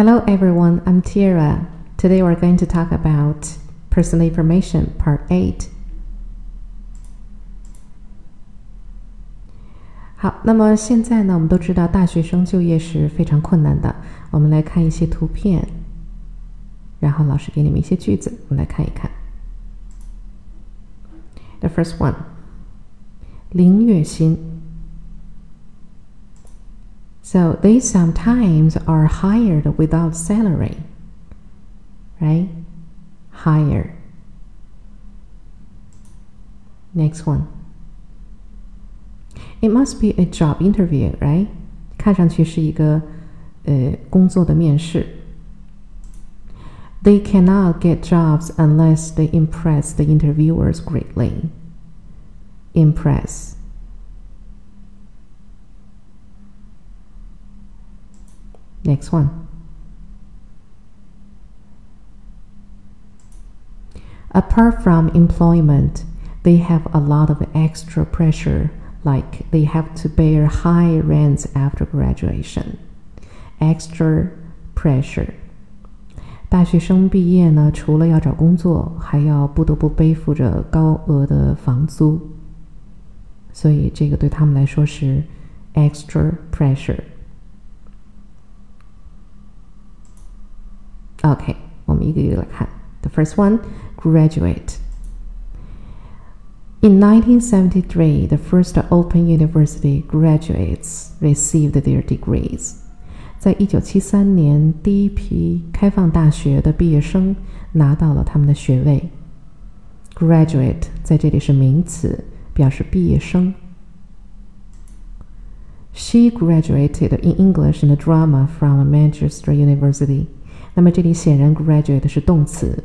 Hello everyone, I'm Tiara. Today we're going to talk about personal information part 8. 好，那么现在呢，我们都知道大学生就业是非常困难的。我们来看一些图片，然后老师给你们一些句子，我们来看一看。The first one，零月薪。So they sometimes are hired without salary, right? Hire. Next one. It must be a job interview, right? 看上去是一个呃工作的面试。They cannot get jobs unless they impress the interviewers greatly. Impress. Next one. Apart from employment, they have a lot of extra pressure, like they have to bear high rents after graduation. Extra pressure. 大学生毕业呢，除了要找工作，还要不得不背负着高额的房租，所以这个对他们来说是 extra pressure。 OK，我们一个一个来看。The first one, graduate. In 1973, the first Open University graduates received their degrees. 在一九七三年，第一批开放大学的毕业生拿到了他们的学位。Graduate 在这里是名词，表示毕业生。She graduated in English and drama from Manchester University. 那么这里显然 graduate 是动词，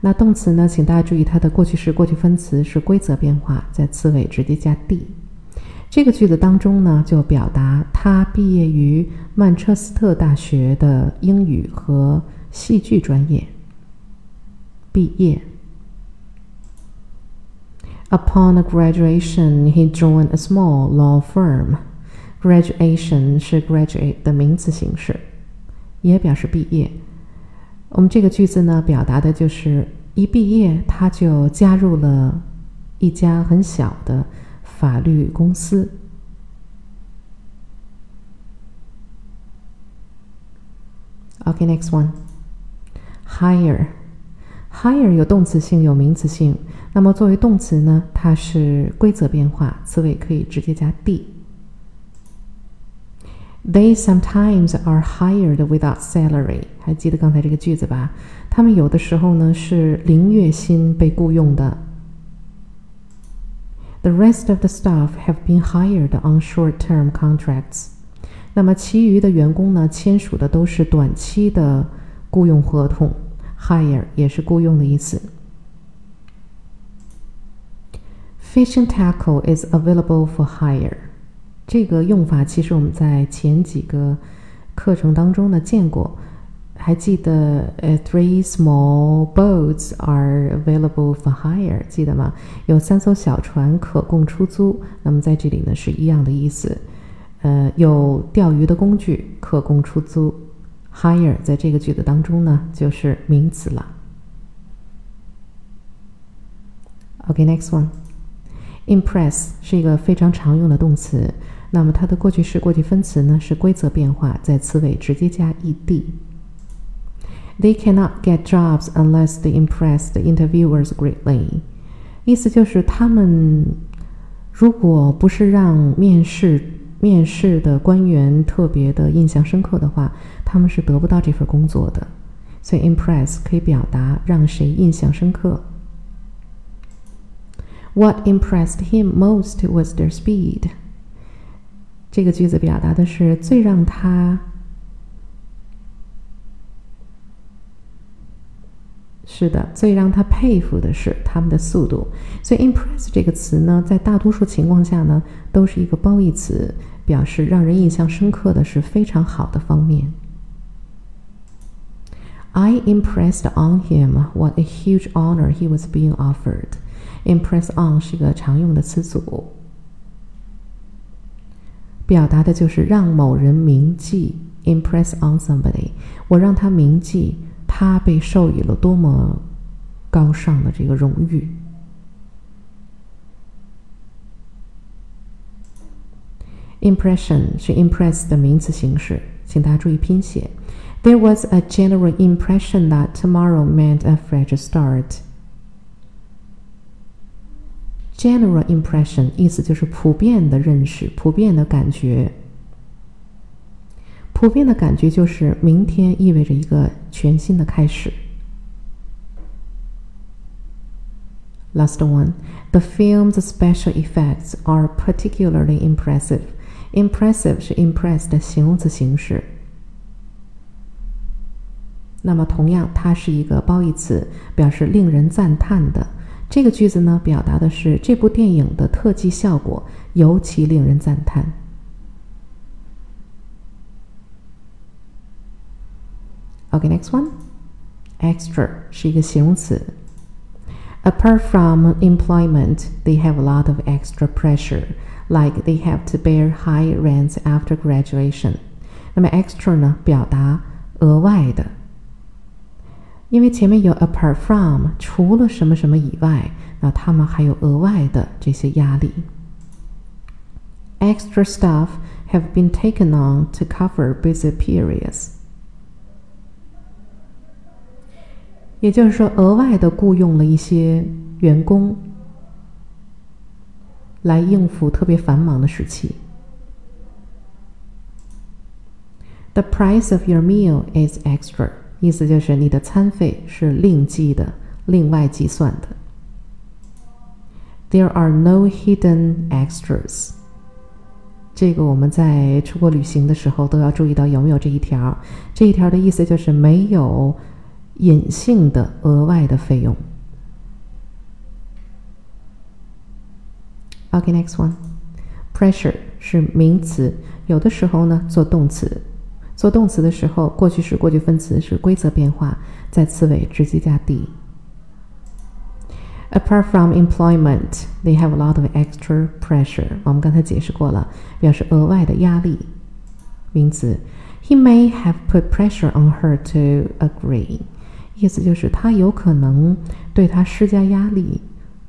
那动词呢？请大家注意它的过去式、过去分词是规则变化，在词尾直接加 d。这个句子当中呢，就表达他毕业于曼彻斯特大学的英语和戏剧专业。毕业。Upon a graduation, he joined a small law firm. Graduation 是 graduate 的名词形式，也表示毕业。我们这个句子呢，表达的就是一毕业他就加入了一家很小的法律公司。OK，next one，hire，hire 有动词性有名词性。那么作为动词呢，它是规则变化，词尾可以直接加 d。They sometimes are hired without salary。还记得刚才这个句子吧？他们有的时候呢是零月薪被雇佣的。The rest of the staff have been hired on short-term contracts。那么其余的员工呢签署的都是短期的雇佣合同。Hire 也是雇佣的意思。Fishing tackle is available for hire。 这个用法其实我们在前几个课程当中呢见过，还记得呃，three small boats are available for hire，记得吗？有三艘小船可供出租。那么在这里呢是一样的意思，呃，有钓鱼的工具可供出租。hire 在这个句子当中呢就是名词了。OK，next one，impress 是一个非常常用的动词。那么它的过去式、过去分词呢是规则变化，在词尾直接加 ed。They cannot get jobs unless they impress the interviewers greatly。意思就是他们如果不是让面试面试的官员特别的印象深刻的话，他们是得不到这份工作的。所以 impress 可以表达让谁印象深刻。What impressed him most was their speed。这个句子表达的是最让他是的，最让他佩服的是他们的速度。所以，impress 这个词呢，在大多数情况下呢，都是一个褒义词，表示让人印象深刻的是非常好的方面。I impressed on him what a huge honor he was being offered. Impress on 是个常用的词组。表达的就是让某人铭记 impress on somebody，我让他铭记他被授予了多么高尚的这个荣誉。Impression 是 impress 的名词形式，请大家注意拼写。There was a general impression that tomorrow meant a fresh start. General impression 意思就是普遍的认识、普遍的感觉。普遍的感觉就是明天意味着一个全新的开始。Last one, the film's special effects are particularly impressive. Impressive 是 impress 的形容词形式。那么，同样，它是一个褒义词，表示令人赞叹的。这个句子呢，表达的是这部电影的特技效果尤其令人赞叹。OK，next one，extra 是一个形容词。Apart from employment, they have a lot of extra pressure, like they have to bear high rents after graduation. 那么 extra 呢，表达额外的。 因为前面有 apart from，除了什么什么以外，那他们还有额外的这些压力。Extra staff have been taken on to cover busy periods。也就是说，额外的雇佣了一些员工来应付特别繁忙的时期。The price of your meal is extra。意思就是你的餐费是另计的、另外计算的。There are no hidden extras。这个我们在出国旅行的时候都要注意到有没有这一条。这一条的意思就是没有隐性的额外的费用。OK，next one。Pressure 是名词，有的时候呢做动词。做动词的时候，过去式、过去分词是规则变化，在词尾直接加 d。Apart from employment, they have a lot of extra pressure。我们刚才解释过了，表示额外的压力。名词，He may have put pressure on her to agree。意思就是他有可能对他施加压力，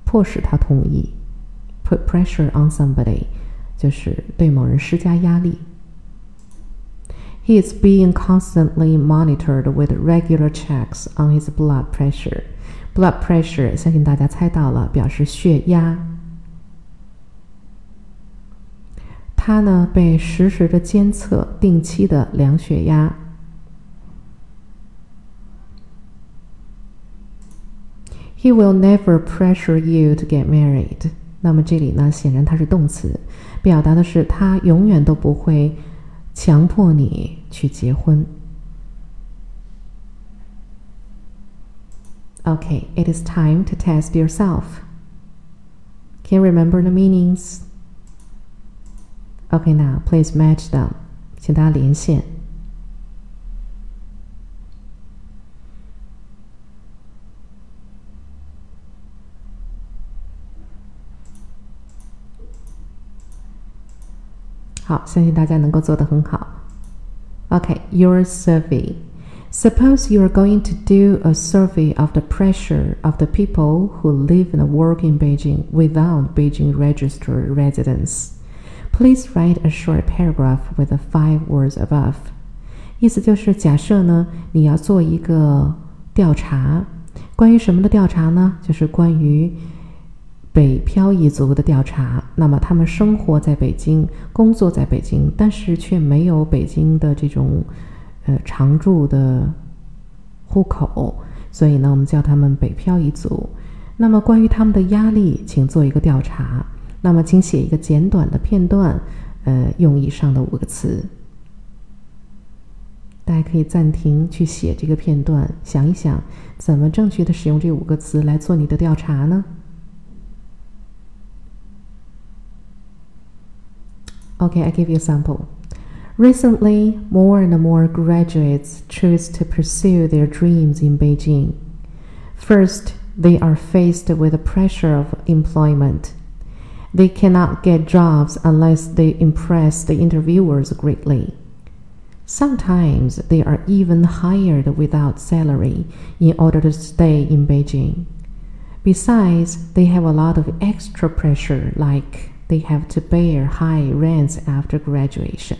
迫使他同意。Put pressure on somebody，就是对某人施加压力。He is being constantly monitored with regular checks on his blood pressure. Blood pressure 相信大家猜到了，表示血压。他呢被实时的监测，定期的量血压。He will never pressure you to get married. 那么这里呢，显然它是动词，表达的是他永远都不会强迫你去结婚。Okay, it is time to test yourself. Can you remember the meanings? Okay, now please match them. 请大家连线。 好，相信大家能够做得很好。Okay, your survey. Suppose you are going to do a survey of the pressure of the people who live and work in Beijing without Beijing registered residence. Please write a short paragraph with the five words above. 意思就是假设呢，你要做一个调查，关于什么的调查呢？就是关于 北漂一族的调查，那么他们生活在北京，工作在北京，但是却没有北京的这种呃常住的户口，所以呢，我们叫他们北漂一族。那么关于他们的压力，请做一个调查。那么请写一个简短的片段，呃，用以上的五个词。大家可以暂停去写这个片段，想一想怎么正确的使用这五个词来做你的调查呢？Okay, I give you a sample. Recently, more and more graduates choose to pursue their dreams in Beijing. First, they are faced with the pressure of employment. They cannot get jobs unless they impress the interviewers greatly. Sometimes they are even hired without salary in order to stay in Beijing. Besides, they have a lot of extra pressure, like they have to bear high rents after graduation.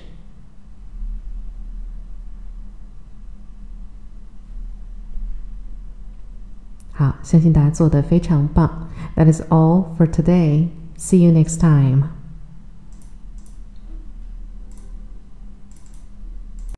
That is all for today. See you next time.